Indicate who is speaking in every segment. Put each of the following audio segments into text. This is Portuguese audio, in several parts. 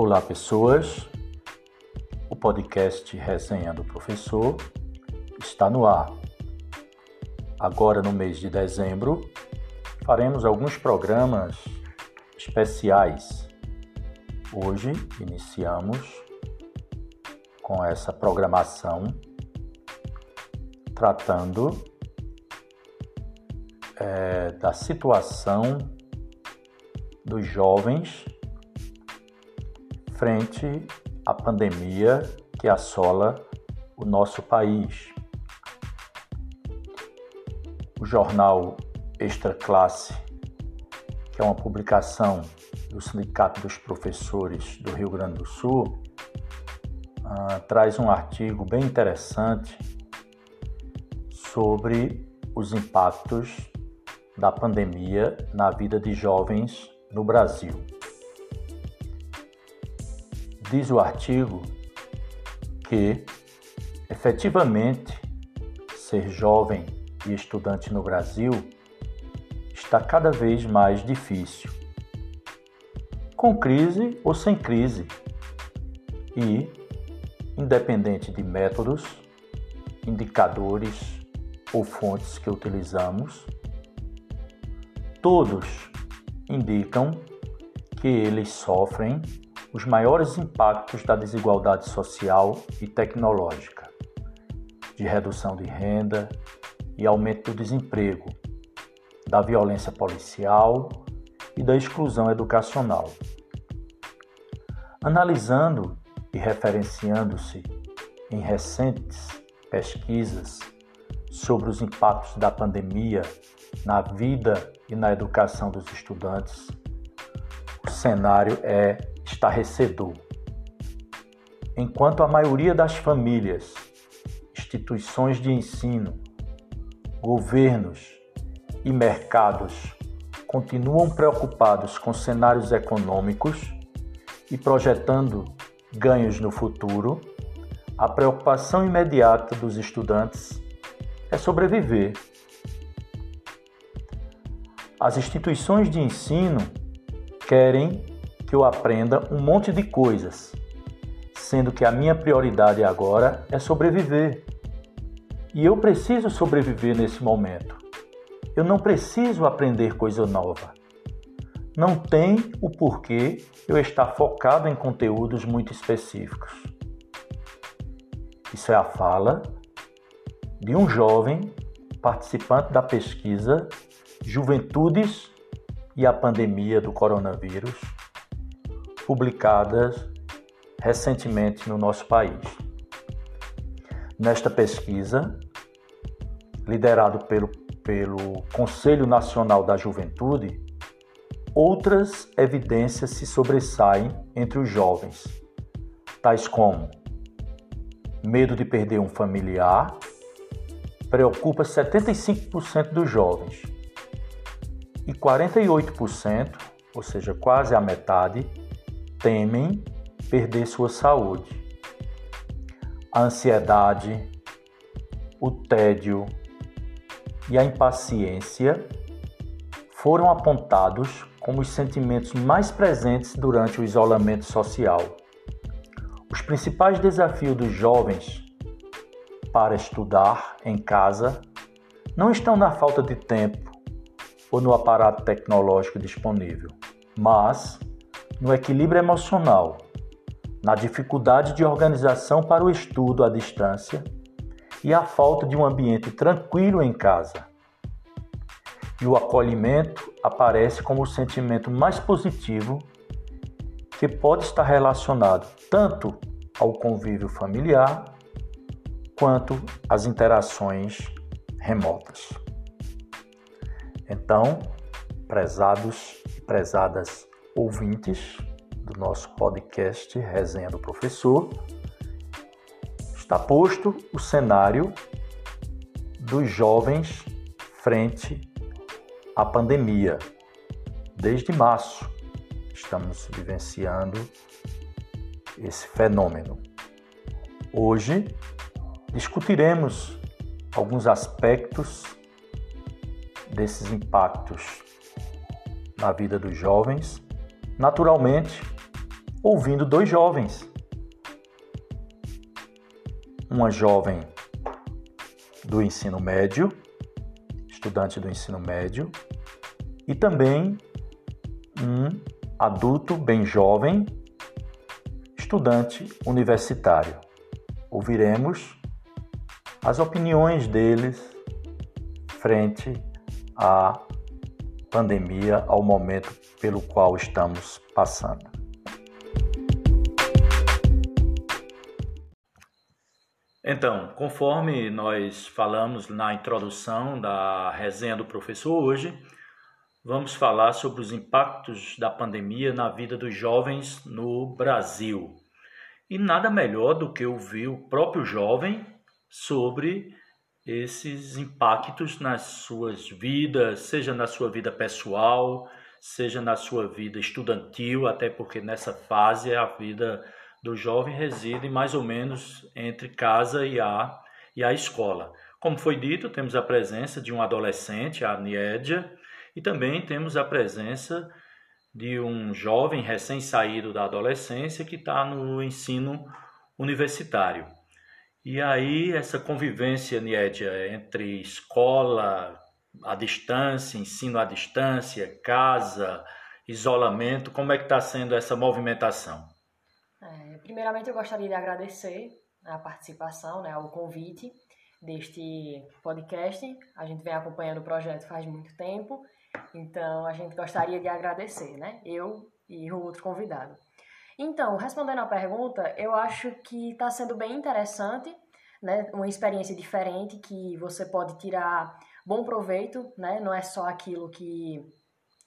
Speaker 1: Olá, pessoas. O podcast Resenha do Professor está no ar. Agora, no mês de dezembro, faremos alguns programas especiais. Hoje iniciamos com essa programação tratando é, da situação dos jovens frente à pandemia que assola o nosso país. O jornal Extra Classe, que é uma publicação do Sindicato dos Professores do Rio Grande do Sul, uh, traz um artigo bem interessante sobre os impactos da pandemia na vida de jovens no Brasil. Diz o artigo que, efetivamente, ser jovem e estudante no Brasil está cada vez mais difícil, com crise ou sem crise, e, independente de métodos, indicadores ou fontes que utilizamos, todos indicam que eles sofrem os maiores impactos da desigualdade social e tecnológica, de redução de renda e aumento do desemprego, da violência policial e da exclusão educacional. Analisando e referenciando-se em recentes pesquisas sobre os impactos da pandemia na vida e na educação dos estudantes, o cenário é estarrecedor. Enquanto a maioria das famílias, instituições de ensino, governos e mercados continuam preocupados com cenários econômicos e projetando ganhos no futuro, a preocupação imediata dos estudantes é sobreviver as instituições de ensino querem que eu aprenda um monte de coisas, sendo que a minha prioridade agora é sobreviver. E eu preciso sobreviver nesse momento. Eu não preciso aprender coisa nova. Não tem o porquê eu estar focado em conteúdos muito específicos. Isso é a fala de um jovem participante da pesquisa Juventudes e a Pandemia do Coronavírus, publicadas recentemente no nosso país. Nesta pesquisa, liderado pelo, pelo Conselho Nacional da Juventude, outras evidências se sobressaem entre os jovens, tais como medo de perder um familiar, preocupa 75% dos jovens e 48%, ou seja, quase a metade, temem perder sua saúde. A ansiedade, o tédio e a impaciência foram apontados como os sentimentos mais presentes durante o isolamento social. Os principais desafios dos jovens para estudar em casa não estão na falta de tempo ou no aparato tecnológico disponível, mas no equilíbrio emocional, na dificuldade de organização para o estudo à distância e a falta de um ambiente tranquilo em casa. E o acolhimento aparece como o sentimento mais positivo que pode estar relacionado tanto ao convívio familiar quanto às interações remotas. Então, prezados e prezadas ouvintes do nosso podcast Resenha do Professor, está posto o cenário dos jovens frente à pandemia. Desde março, estamos vivenciando esse fenômeno. Hoje discutiremos alguns aspectos desses impactos na vida dos jovens, naturalmente ouvindo dois jovens. Uma jovem do ensino médio, estudante do ensino médio, e também um adulto bem jovem, estudante universitário. Ouviremos as opiniões deles frente à pandemia, ao momento pelo qual estamos passando. Então, conforme nós falamos na introdução da resenha do professor hoje, vamos falar sobre os impactos da pandemia na vida dos jovens no Brasil. E nada melhor do que ouvir o próprio jovem sobre esses impactos nas suas vidas, seja na sua vida pessoal, seja na sua vida estudantil, até porque nessa fase a vida do jovem reside mais ou menos entre casa e a, e a escola. Como foi dito, temos a presença de um adolescente, a Niédia, e também temos a presença de um jovem recém-saído da adolescência que está no ensino universitário. E aí, essa convivência, Niédia, entre escola à distância, ensino à distância, casa, isolamento, como é que está sendo essa movimentação?
Speaker 2: É, primeiramente, eu gostaria de agradecer a participação, né, o convite deste podcast. A gente vem acompanhando o projeto faz muito tempo, então a gente gostaria de agradecer, né? Eu e o outro convidado. Então, respondendo à pergunta, eu acho que está sendo bem interessante, né? Uma experiência diferente que você pode tirar bom proveito, né? Não é só aquilo que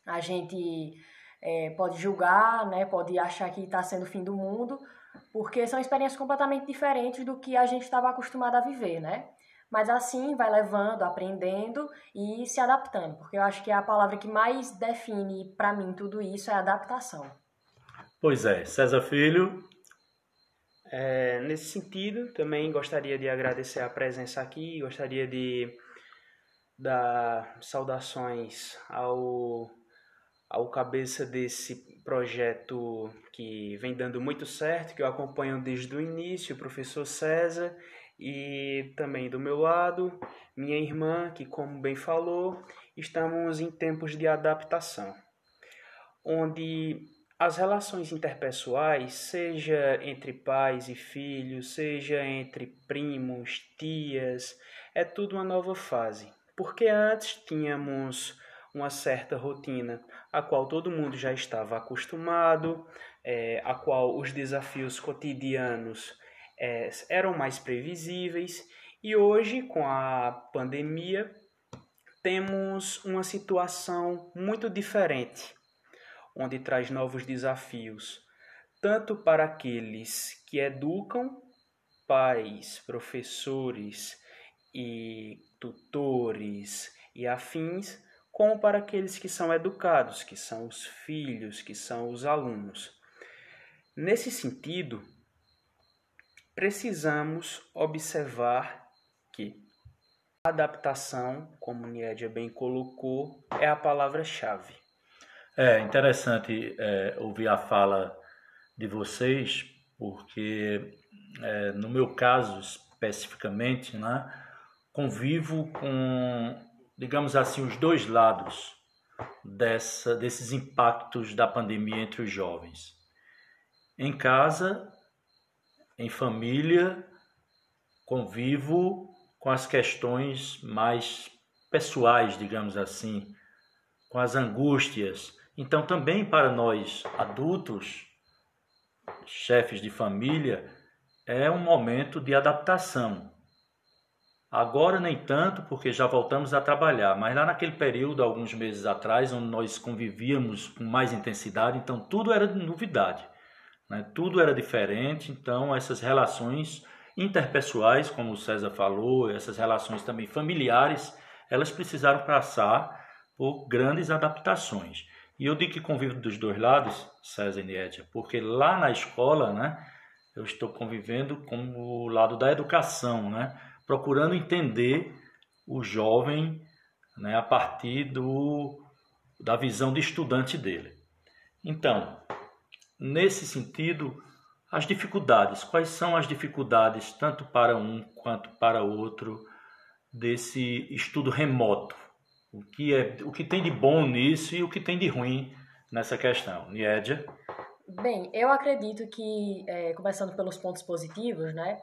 Speaker 2: a gente é, pode julgar, né? Pode achar que está sendo o fim do mundo, porque são experiências completamente diferentes do que a gente estava acostumado a viver, né? Mas assim vai levando, aprendendo e se adaptando, porque eu acho que a palavra que mais define para mim tudo isso é adaptação.
Speaker 1: Pois é, César Filho.
Speaker 3: É, nesse sentido, também gostaria de agradecer a presença aqui, gostaria de dar saudações ao, ao cabeça desse projeto que vem dando muito certo, que eu acompanho desde o início, o professor César, e também do meu lado, minha irmã, que, como bem falou, estamos em tempos de adaptação, onde as relações interpessoais, seja entre pais e filhos, seja entre primos, tias, é tudo uma nova fase. Porque antes tínhamos uma certa rotina, a qual todo mundo já estava acostumado, é, a qual os desafios cotidianos é, eram mais previsíveis e hoje, com a pandemia, temos uma situação muito diferente, onde traz novos desafios, tanto para aqueles que educam, pais, professores e tutores e afins, como para aqueles que são educados, que são os filhos, que são os alunos. Nesse sentido, precisamos observar que adaptação, como Niedia bem colocou, é a palavra-chave.
Speaker 1: É interessante é, ouvir a fala de vocês, porque é, no meu caso especificamente, né, convivo com, digamos assim, os dois lados dessa, desses impactos da pandemia entre os jovens. Em casa, em família, convivo com as questões mais pessoais, digamos assim, com as angústias. Então, também para nós adultos, chefes de família, é um momento de adaptação. Agora nem tanto, porque já voltamos a trabalhar, mas lá naquele período, alguns meses atrás, onde nós convivíamos com mais intensidade, então tudo era novidade. Né? Tudo era diferente, então essas relações interpessoais, como o César falou, essas relações também familiares, elas precisaram passar por grandes adaptações. E eu digo que convivo dos dois lados, César e Nietzsche, porque lá na escola, né, eu estou convivendo com o lado da educação, né, procurando entender o jovem né, a partir do, da visão de estudante dele. Então, nesse sentido, as dificuldades. Quais são as dificuldades, tanto para um quanto para outro, desse estudo remoto? O que, é, o que tem de bom nisso e o que tem de ruim nessa questão? Niédia?
Speaker 2: Bem, eu acredito que, é, começando pelos pontos positivos, né,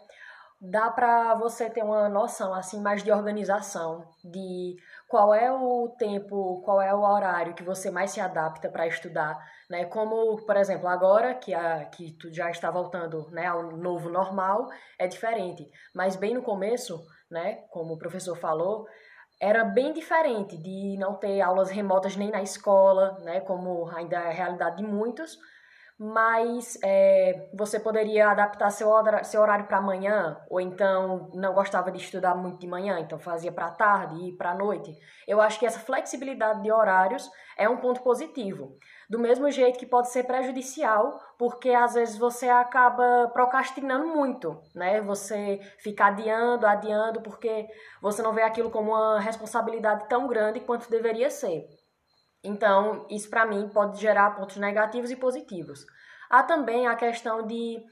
Speaker 2: dá para você ter uma noção assim mais de organização, de qual é o tempo, qual é o horário que você mais se adapta para estudar, né? Como, por exemplo, agora que a que tu já está voltando, né, ao novo normal, é diferente, mas bem no começo, né, como o professor falou, era bem diferente de não ter aulas remotas nem na escola, né, como ainda é a realidade de muitos mas é, você poderia adaptar seu, seu horário para amanhã, ou então não gostava de estudar muito de manhã, então fazia para tarde e para noite. Eu acho que essa flexibilidade de horários é um ponto positivo. Do mesmo jeito que pode ser prejudicial, porque às vezes você acaba procrastinando muito, né? Você fica adiando, adiando, porque você não vê aquilo como uma responsabilidade tão grande quanto deveria ser. Então, isso para mim pode gerar pontos negativos e positivos. Há também a questão de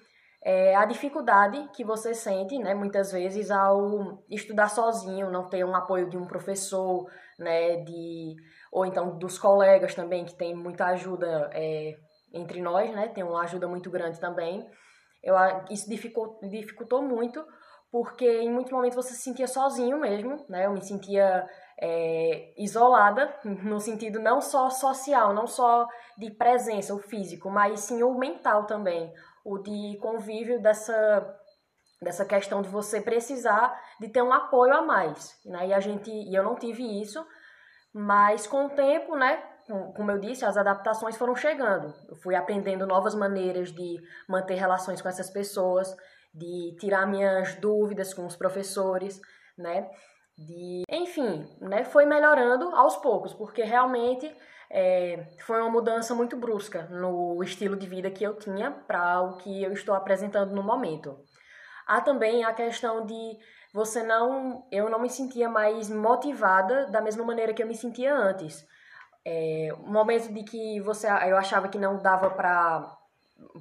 Speaker 2: é, a dificuldade que você sente, né, muitas vezes, ao estudar sozinho, não ter um apoio de um professor, né, de, ou então dos colegas também, que tem muita ajuda é, entre nós, né, tem uma ajuda muito grande também. Eu, isso dificultou, dificultou muito, porque em muitos momentos você se sentia sozinho mesmo, né, eu me sentia é, isolada, no sentido não só social, não só de presença, o físico, mas sim o mental também, o de convívio dessa dessa questão de você precisar de ter um apoio a mais, né? E a gente, e eu não tive isso, mas com o tempo, né, como eu disse, as adaptações foram chegando. Eu fui aprendendo novas maneiras de manter relações com essas pessoas, de tirar minhas dúvidas com os professores, né? de, enfim, né, foi melhorando aos poucos, porque realmente é, foi uma mudança muito brusca no estilo de vida que eu tinha para o que eu estou apresentando no momento. Há também a questão de você não, eu não me sentia mais motivada da mesma maneira que eu me sentia antes. É, um momento de que você, eu achava que não dava para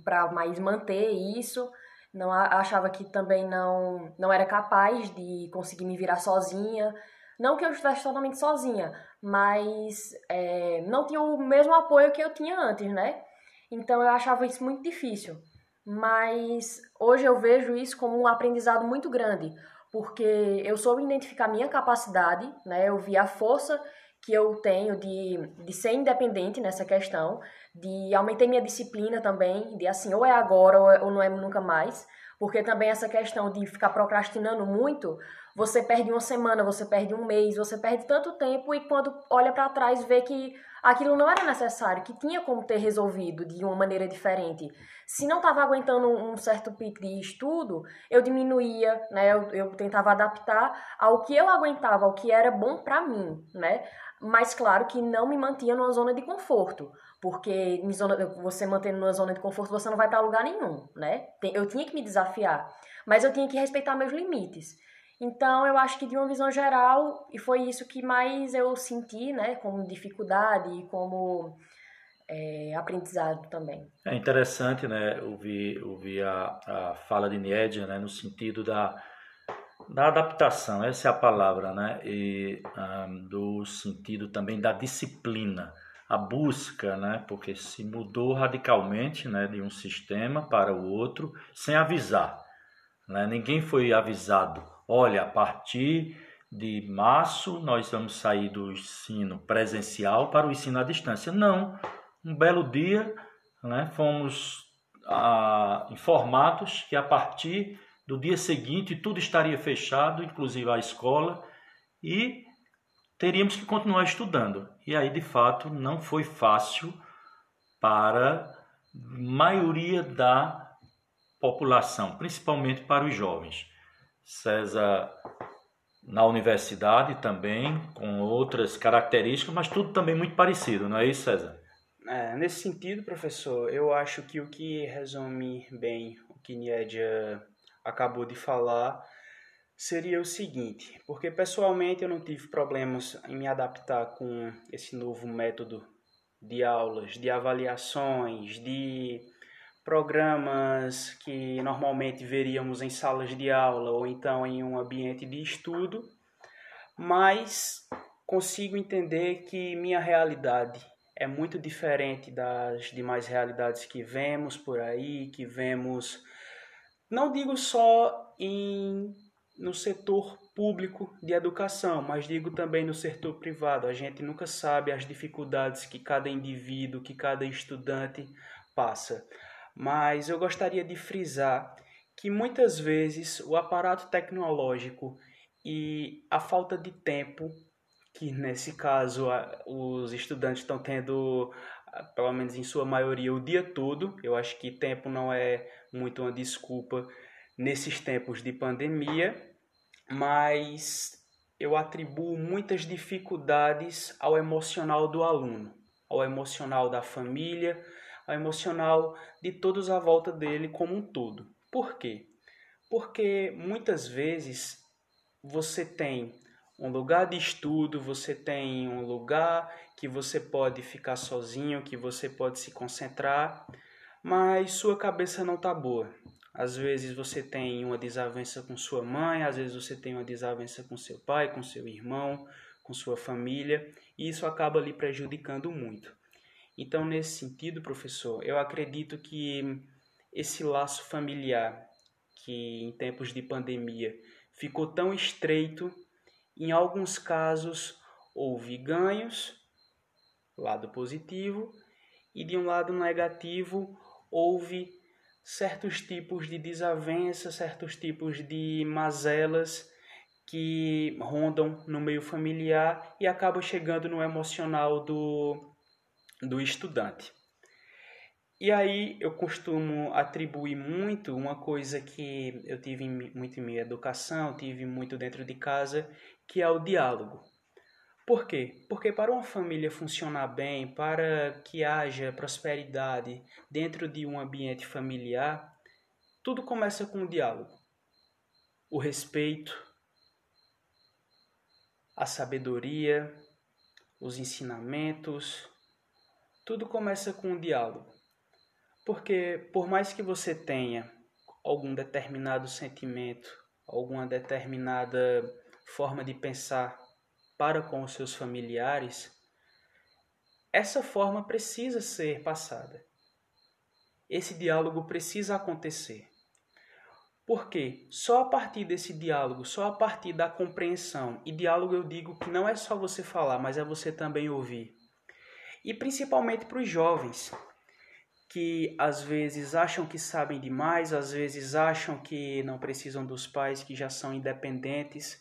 Speaker 2: para mais manter isso, não achava que também não não era capaz de conseguir me virar sozinha não que eu estivesse totalmente sozinha mas é, não tinha o mesmo apoio que eu tinha antes né? Então eu achava isso muito difícil. Mas hoje eu vejo isso como um aprendizado muito grande porque eu soube identificar minha capacidade né? Eu vi a força que eu tenho de, de ser independente nessa questão, de aumentei minha disciplina também, de assim, ou é agora ou, é, ou não é nunca mais, porque também essa questão de ficar procrastinando muito, você perde uma semana, você perde um mês, você perde tanto tempo e quando olha para trás vê que aquilo não era necessário, que tinha como ter resolvido de uma maneira diferente. Se não estava aguentando um certo pico de estudo, eu diminuía, né? Eu, eu tentava adaptar ao que eu aguentava, ao que era bom para mim, né? Mas claro que não me mantinha numa zona de conforto, porque zona, você mantendo numa zona de conforto você não vai para lugar nenhum, né? Eu tinha que me desafiar, mas eu tinha que respeitar meus limites. Então eu acho que de uma visão geral, e foi isso que mais eu senti, né, como dificuldade e como é, aprendizado também.
Speaker 1: É interessante, né, ouvir, ouvir a, a fala de Niedia, né, no sentido da da adaptação, essa é a palavra, né? E um, do sentido também da disciplina, a busca, né? Porque se mudou radicalmente, né? De um sistema para o outro, sem avisar, né? Ninguém foi avisado. Olha, a partir de março nós vamos sair do ensino presencial para o ensino à distância. Não, um belo dia, né? Fomos ah, informados que a partir do dia seguinte tudo estaria fechado, inclusive a escola, e teríamos que continuar estudando. E aí, de fato, não foi fácil para a maioria da população, principalmente para os jovens. César na universidade também, com outras características, mas tudo também muito parecido, não é isso, César?
Speaker 3: É, nesse sentido, professor, eu acho que o que resume bem o que Niedia acabou de falar seria o seguinte, porque pessoalmente eu não tive problemas em me adaptar com esse novo método de aulas, de avaliações, de programas que normalmente veríamos em salas de aula ou então em um ambiente de estudo, mas consigo entender que minha realidade é muito diferente das demais realidades que vemos por aí, que vemos, não digo só em no setor público de educação, mas digo também no setor privado. A gente nunca sabe as dificuldades que cada indivíduo, que cada estudante passa. Mas eu gostaria de frisar que muitas vezes o aparato tecnológico e a falta de tempo, que nesse caso os estudantes estão tendo, pelo menos em sua maioria, o dia todo, eu acho que tempo não é muito uma desculpa nesses tempos de pandemia, mas eu atribuo muitas dificuldades ao emocional do aluno, ao emocional da família, ao emocional de todos à volta dele como um todo. Por quê? Porque muitas vezes você tem um lugar de estudo, você tem um lugar que você pode ficar sozinho, que você pode se concentrar, mas sua cabeça não está boa. Às vezes você tem uma desavença com sua mãe, às vezes você tem uma desavença com seu pai, com seu irmão, com sua família, e isso acaba lhe prejudicando muito. Então, nesse sentido, professor, eu acredito que esse laço familiar, que em tempos de pandemia ficou tão estreito, em alguns casos houve ganhos, lado positivo, e de um lado negativo houve certos tipos de desavenças, certos tipos de mazelas que rondam no meio familiar e acabam chegando no emocional do, do estudante. E aí eu costumo atribuir muito uma coisa que eu tive muito em minha educação, tive muito dentro de casa, que é o diálogo. Por quê? Porque para uma família funcionar bem, para que haja prosperidade dentro de um ambiente familiar, tudo começa com o diálogo. O respeito, a sabedoria, os ensinamentos, tudo começa com o diálogo. Porque por mais que você tenha algum determinado sentimento, alguma determinada forma de pensar para com os seus familiares, essa forma precisa ser passada. Esse diálogo precisa acontecer. Porque só a partir desse diálogo, só a partir da compreensão, e diálogo eu digo que não é só você falar, mas é você também ouvir. E principalmente para os jovens, que às vezes acham que sabem demais, às vezes acham que não precisam dos pais, que já são independentes,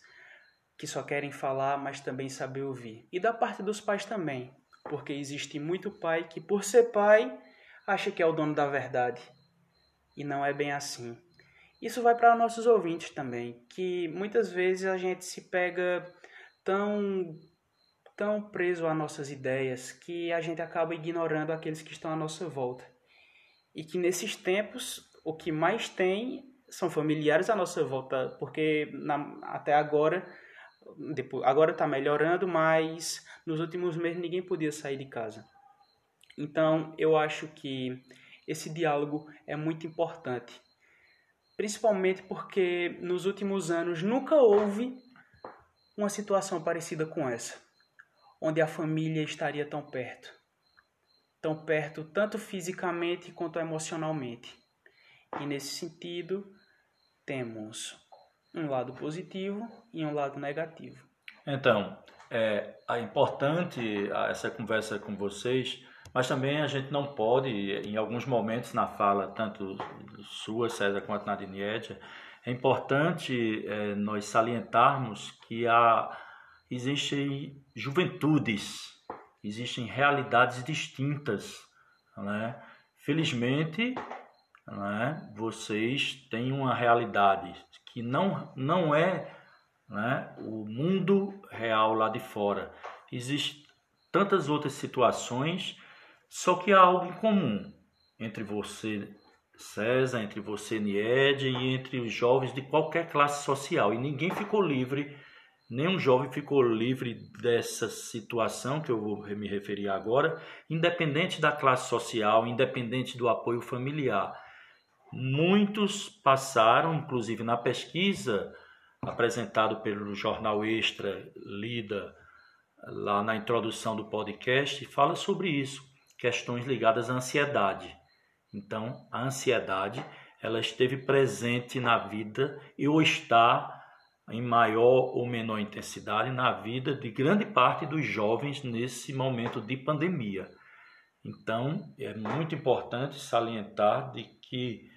Speaker 3: que só querem falar, mas também saber ouvir. E da parte dos pais também, porque existe muito pai que, por ser pai, acha que é o dono da verdade. E não é bem assim. Isso vai para nossos ouvintes também, que muitas vezes a gente se pega tão tão preso a nossas ideias que a gente acaba ignorando aqueles que estão à nossa volta. E que nesses tempos o que mais tem são familiares à nossa volta, porque na, até agora depois, agora está melhorando, mas nos últimos meses ninguém podia sair de casa. Então, eu acho que esse diálogo é muito importante, principalmente porque nos últimos anos nunca houve uma situação parecida com essa, onde a família estaria tão perto, tão perto tanto fisicamente quanto emocionalmente. E nesse sentido, temos um lado positivo e um lado negativo.
Speaker 1: Então, é, é importante essa conversa com vocês, mas também a gente não pode, em alguns momentos na fala, tanto sua, César, quanto na Nietzsche, é importante é, nós salientarmos que há, existem juventudes, existem realidades distintas. Né? Felizmente, né, vocês têm uma realidade que não, não é né, o mundo real lá de fora. Existem tantas outras situações, só que há algo em comum entre você, César, entre você, Nied, e entre os jovens de qualquer classe social. E ninguém ficou livre Nenhum jovem ficou livre dessa situação que eu vou me referir agora, independente da classe social, independente do apoio familiar. Muitos passaram, inclusive na pesquisa apresentado pelo jornal Extra, lida lá na introdução do podcast, fala sobre isso, questões ligadas à ansiedade. Então, a ansiedade, ela esteve presente na vida e ou está em maior ou menor intensidade na vida de grande parte dos jovens nesse momento de pandemia. Então, é muito importante salientar de que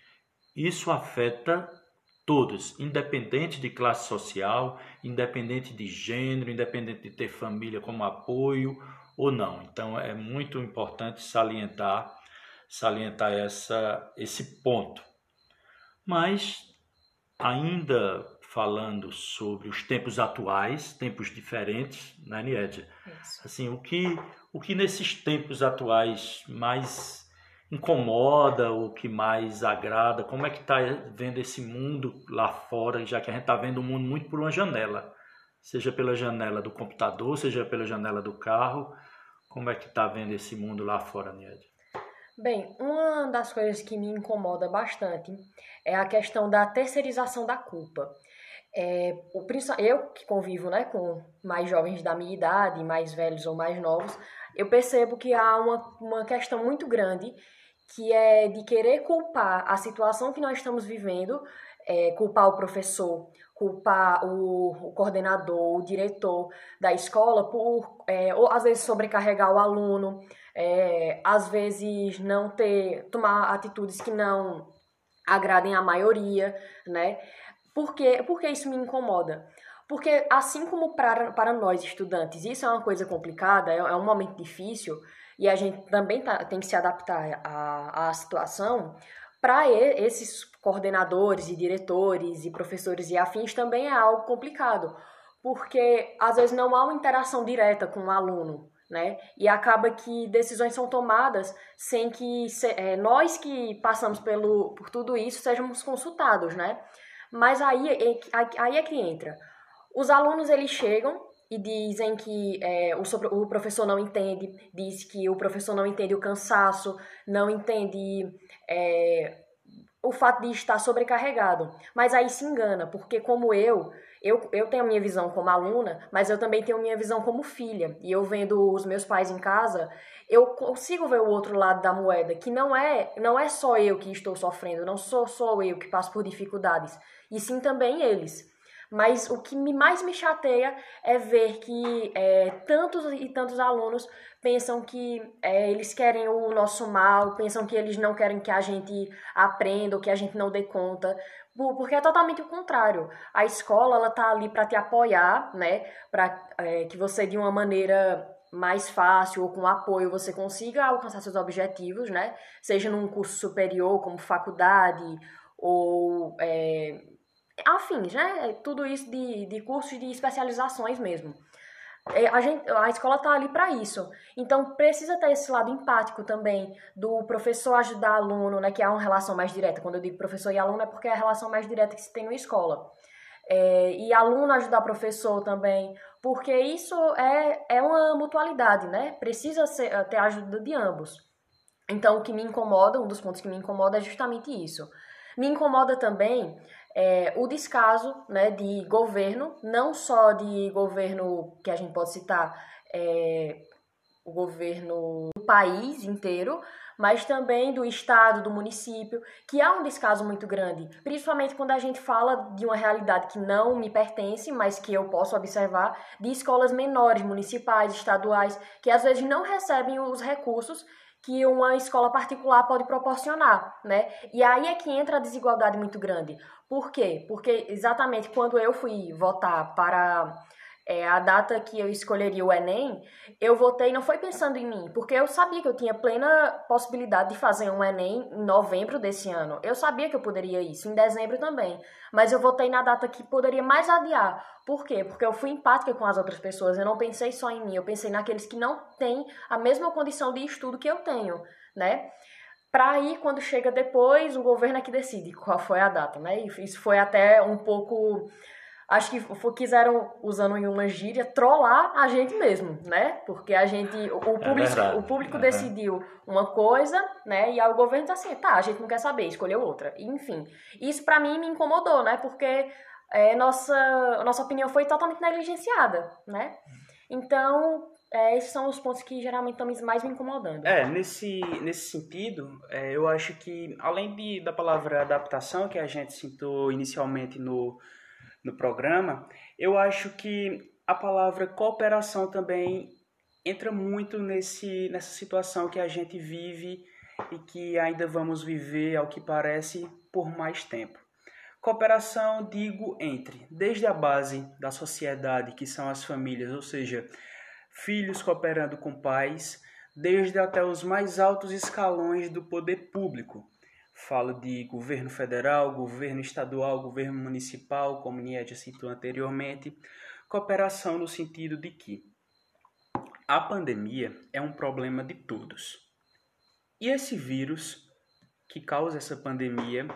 Speaker 1: isso afeta todos, independente de classe social, independente de gênero, independente de ter família como apoio ou não. Então, é muito importante salientar salientar essa esse ponto. Mas ainda falando sobre os tempos atuais, tempos diferentes, né, Niedia? Assim, o que, o que nesses tempos atuais mais incomoda, o que mais agrada? Como é que está vendo esse mundo lá fora, já que a gente está vendo o mundo muito por uma janela, seja pela janela do computador, seja pela janela do carro, como é que está vendo esse mundo lá fora, Niedia?
Speaker 2: Bem, uma das coisas que me incomoda bastante é a questão da terceirização da culpa. É, eu que convivo né, com mais jovens da minha idade, mais velhos ou mais novos, eu percebo que há uma, uma questão muito grande que é de querer culpar a situação que nós estamos vivendo, é, culpar o professor, culpar o, o, coordenador, o diretor da escola por, é, ou às vezes sobrecarregar o aluno, é, às vezes não ter, tomar atitudes que não agradem a maioria, né? Por, quê? Por que isso me incomoda? Porque, assim como para, para nós estudantes isso é uma coisa complicada, é, é um momento difícil, e a gente também tá, tem que se adaptar à, à situação, para esses coordenadores e diretores e professores e afins também é algo complicado, porque às vezes não há uma interação direta com o aluno, né? E acaba que decisões são tomadas sem que é, nós que passamos pelo, por tudo isso sejamos consultados, né? Mas aí, é aí é que entra. Os alunos eles chegam e dizem que é, o, o professor não entende, diz que o professor não entende o cansaço, não entende é, o fato de estar sobrecarregado. Mas aí se engana, porque como eu, eu, eu tenho a minha visão como aluna, mas eu também tenho a minha visão como filha. E eu vendo os meus pais em casa, eu consigo ver o outro lado da moeda, que não é, não é só eu que estou sofrendo, não sou só eu que passo por dificuldades, e sim também eles. Mas o que me, mais me chateia é ver que é, tantos e tantos alunos pensam que é, eles querem o nosso mal, pensam que eles não querem que a gente aprenda ou que a gente não dê conta, porque é totalmente o contrário. A escola ela tá ali para te apoiar, né, para é, que você de uma maneira mais fácil ou com apoio você consiga alcançar seus objetivos, né? Seja num curso superior como faculdade ou é, afins, né? Tudo isso de, de cursos de especializações mesmo. É, a, gente, a escola está ali para isso. Então, precisa ter esse lado empático também, do professor ajudar aluno, né, que é uma relação mais direta. Quando eu digo professor e aluno, é porque é a relação mais direta que se tem na escola. É, e aluno ajudar professor também, porque isso é, é uma mutualidade, né? Precisa ser, ter a ajuda de ambos. Então, o que me incomoda, um dos pontos que me incomoda é justamente isso. Me incomoda também é, o descaso né, de governo, não só de governo que a gente pode citar, é, o governo do país inteiro, mas também do estado, do município, que há um descaso muito grande, principalmente quando a gente fala de uma realidade que não me pertence, mas que eu posso observar, de escolas menores, municipais, estaduais, que às vezes não recebem os recursos que uma escola particular pode proporcionar, né? E aí é que entra a desigualdade muito grande. Por quê? Porque exatamente quando eu fui votar para é, a data que eu escolheria o Enem, eu votei não foi pensando em mim, porque eu sabia que eu tinha plena possibilidade de fazer um Enem em novembro desse ano. Eu sabia que eu poderia isso, em dezembro também. Mas eu votei na data que poderia mais adiar. Por quê? Porque eu fui empática com as outras pessoas. Eu não pensei só em mim, eu pensei naqueles que não têm a mesma condição de estudo que eu tenho, né? Para aí, quando chega depois, o governo é que decide qual foi a data, né? Isso foi até um pouco acho que quiseram, usando em uma gíria, trollar a gente mesmo, né? Porque a gente, o, o é público, é o público uhum. decidiu uma coisa, né? E aí o governo tá assim, tá, a gente não quer saber, escolheu outra. Enfim, isso para mim me incomodou, né? Porque é, nossa, nossa opinião foi totalmente negligenciada, né? Então, é, esses são os pontos que geralmente estão mais me incomodando.
Speaker 3: É, nesse, nesse sentido, é, eu acho que, além de, da palavra adaptação, que a gente citou inicialmente no, no programa, eu acho que a palavra cooperação também entra muito nesse, nessa situação que a gente vive e que ainda vamos viver, ao que parece, por mais tempo. Cooperação, digo, entre desde a base da sociedade, que são as famílias, ou seja, filhos cooperando com pais, desde até os mais altos escalões do poder público. Falo de governo federal, governo estadual, governo municipal, como Nied citou anteriormente. Cooperação no sentido de que a pandemia é um problema de todos. E esse vírus que causa essa pandemia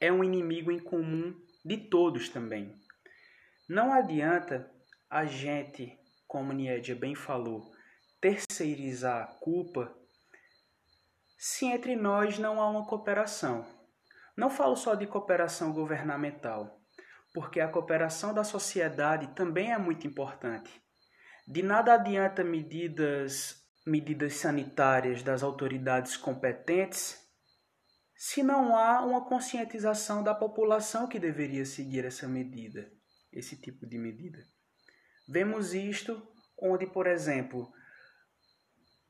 Speaker 3: é um inimigo em comum de todos também. Não adianta a gente, como Nietzsche bem falou, terceirizar a culpa se entre nós não há uma cooperação. Não falo só de cooperação governamental, porque a cooperação da sociedade também é muito importante. De nada adianta medidas, medidas sanitárias das autoridades competentes se não há uma conscientização da população que deveria seguir essa medida, esse tipo de medida. Vemos isto onde, por exemplo,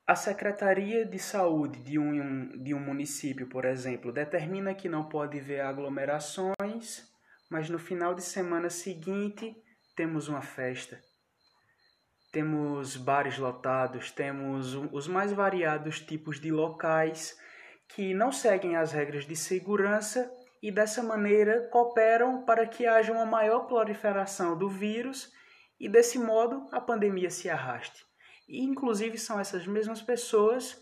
Speaker 3: a Secretaria de Saúde de um, de um município, por exemplo, determina que não pode haver aglomerações, mas no final de semana seguinte temos uma festa. Temos bares lotados, temos os mais variados tipos de locais que não seguem as regras de segurança e dessa maneira cooperam para que haja uma maior proliferação do vírus e desse modo a pandemia se arraste. Inclusive são essas mesmas pessoas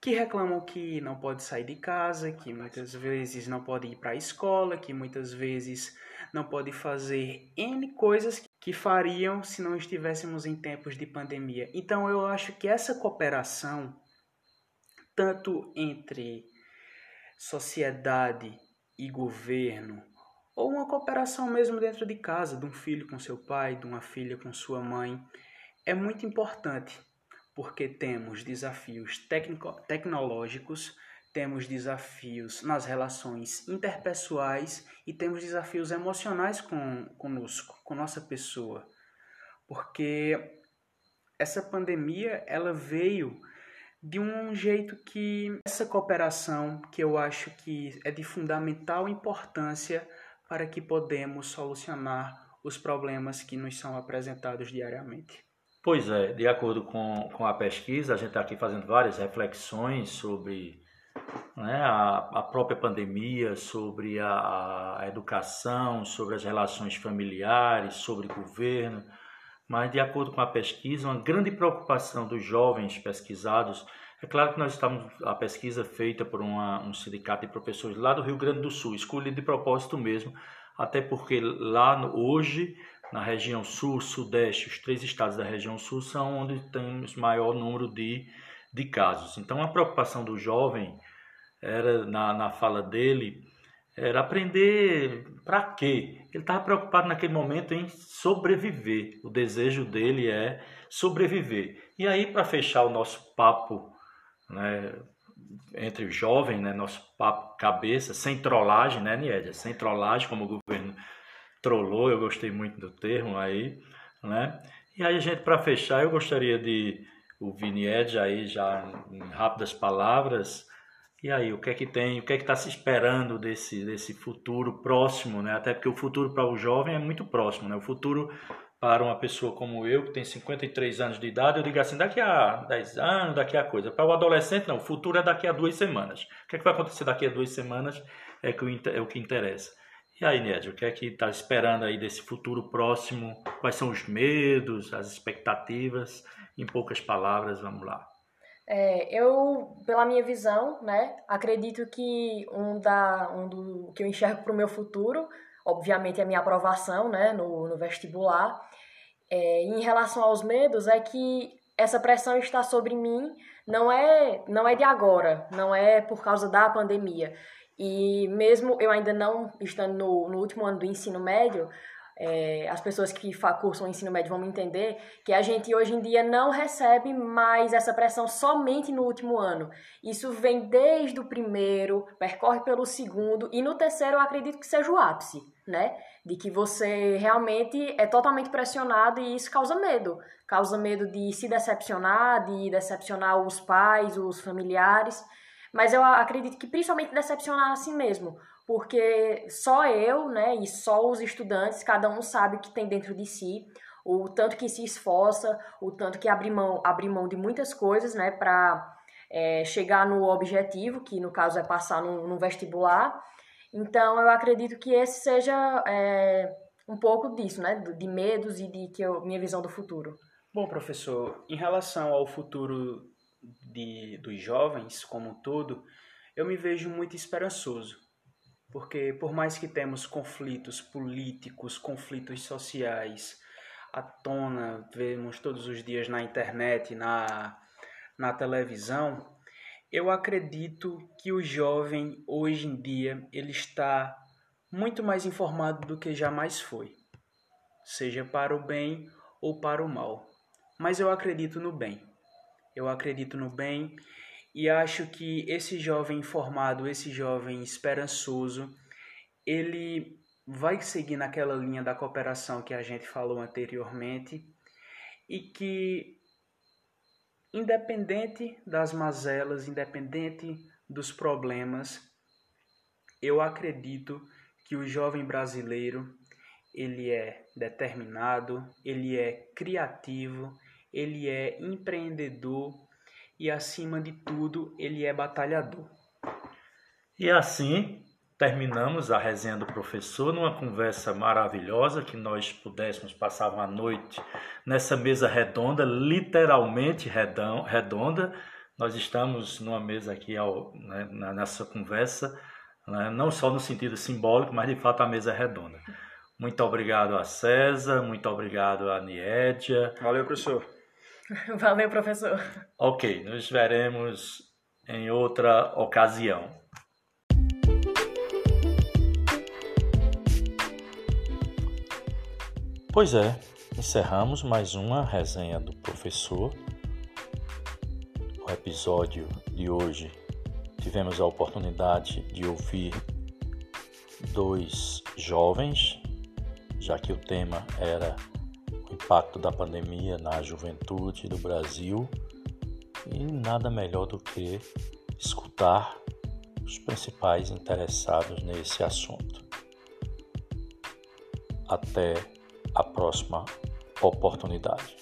Speaker 3: que reclamam que não pode sair de casa, que muitas vezes não pode ir para a escola, que muitas vezes não pode fazer N coisas que fariam se não estivéssemos em tempos de pandemia. Então eu acho que essa cooperação tanto entre sociedade e governo, ou uma cooperação mesmo dentro de casa, de um filho com seu pai, de uma filha com sua mãe, é muito importante, porque temos desafios tecnológicos, temos desafios nas relações interpessoais e temos desafios emocionais com conosco, com nossa pessoa. Porque essa pandemia, ela veio de um jeito que essa cooperação, que eu acho que é de fundamental importância para que podemos solucionar os problemas que nos são apresentados diariamente.
Speaker 1: Pois é, de acordo com, com a pesquisa, a gente está aqui fazendo várias reflexões sobre né, a, a própria pandemia, sobre a, a educação, sobre as relações familiares, sobre governo, mas de acordo com a pesquisa, uma grande preocupação dos jovens pesquisados é claro que nós estamos a pesquisa feita por uma, um sindicato de professores lá do Rio Grande do Sul, escolhido de propósito mesmo, até porque lá no, hoje na região sul, sudeste, os três estados da região sul são onde temos maior número de, de casos. Então a preocupação do jovem era na, na fala dele era aprender para quê? Ele estava preocupado naquele momento em sobreviver. O desejo dele é sobreviver. E aí, para fechar o nosso papo né, entre o jovem, né, nosso papo cabeça, sem trollagem, né, Niedia? Sem trollagem, como o governo trollou, eu gostei muito do termo aí, né? E aí, gente, para fechar, eu gostaria de ouvir Niedia aí já em rápidas palavras, e aí, o que é que tem, o que é que está se esperando desse, desse futuro próximo, né? Até porque o futuro para o jovem é muito próximo, né? O futuro para uma pessoa como eu, que tem 53 anos de idade, eu digo assim, daqui a 10 anos, daqui a coisa. Para o adolescente, não, o futuro é daqui a duas semanas. O que é que vai acontecer daqui a duas semanas é, que, é o que interessa. E aí, Nédio, o que é que está esperando aí desse futuro próximo? Quais são os medos, as expectativas? Em poucas palavras, vamos lá.
Speaker 2: É, eu, pela minha visão, né, acredito que um, da, um do que eu enxergo para o meu futuro obviamente, a minha aprovação né, no, no vestibular. É, em relação aos medos, é que essa pressão está sobre mim não é, não é de agora, não é por causa da pandemia. E mesmo eu ainda não estando no, no último ano do ensino médio, é, as pessoas que cursam o ensino médio vão me entender que a gente hoje em dia não recebe mais essa pressão somente no último ano. Isso vem desde o primeiro, percorre pelo segundo e no terceiro eu acredito que seja o ápice, né? De que você realmente é totalmente pressionado e isso causa medo. Causa medo de se decepcionar, de decepcionar os pais, os familiares. Mas eu acredito que principalmente decepcionar a si mesmo, porque só eu, né, e só os estudantes, cada um sabe o que tem dentro de si, o tanto que se esforça, o tanto que abre mão, abre mão de muitas coisas, né, para é, chegar no objetivo, que no caso é passar no, vestibular. Então, eu acredito que esse seja é, um pouco disso, né, de medos e de que eu, minha visão do futuro.
Speaker 3: Bom, professor, em relação ao futuro de, dos jovens como um todo, eu me vejo muito esperançoso porque por mais que temos conflitos políticos, conflitos sociais à tona, vemos todos os dias na internet, na, na televisão, eu acredito que o jovem hoje em dia ele está muito mais informado do que jamais foi, seja para o bem ou para o mal. Mas eu acredito no bem. Eu acredito no bem e acho que esse jovem informado, esse jovem esperançoso, ele vai seguir naquela linha da cooperação que a gente falou anteriormente e que independente das mazelas, independente dos problemas, eu acredito que o jovem brasileiro ele é determinado, ele é criativo, ele é empreendedor e, acima de tudo, ele é batalhador.
Speaker 1: E assim terminamos a resenha do professor numa conversa maravilhosa que nós pudéssemos passar uma noite nessa mesa redonda, literalmente redonda. Nós estamos numa mesa aqui ao, né, nessa conversa, né, não só no sentido simbólico, mas de fato a mesa é redonda. Muito obrigado a César, muito obrigado a Niédia.
Speaker 3: Valeu, professor.
Speaker 2: Valeu, professor.
Speaker 1: Ok, nos veremos em outra ocasião. Pois é, encerramos mais uma resenha do professor. O episódio de hoje tivemos a oportunidade de ouvir dois jovens, já que o tema era impacto da pandemia na juventude do Brasil e nada melhor do que escutar os principais interessados nesse assunto. Até a próxima oportunidade.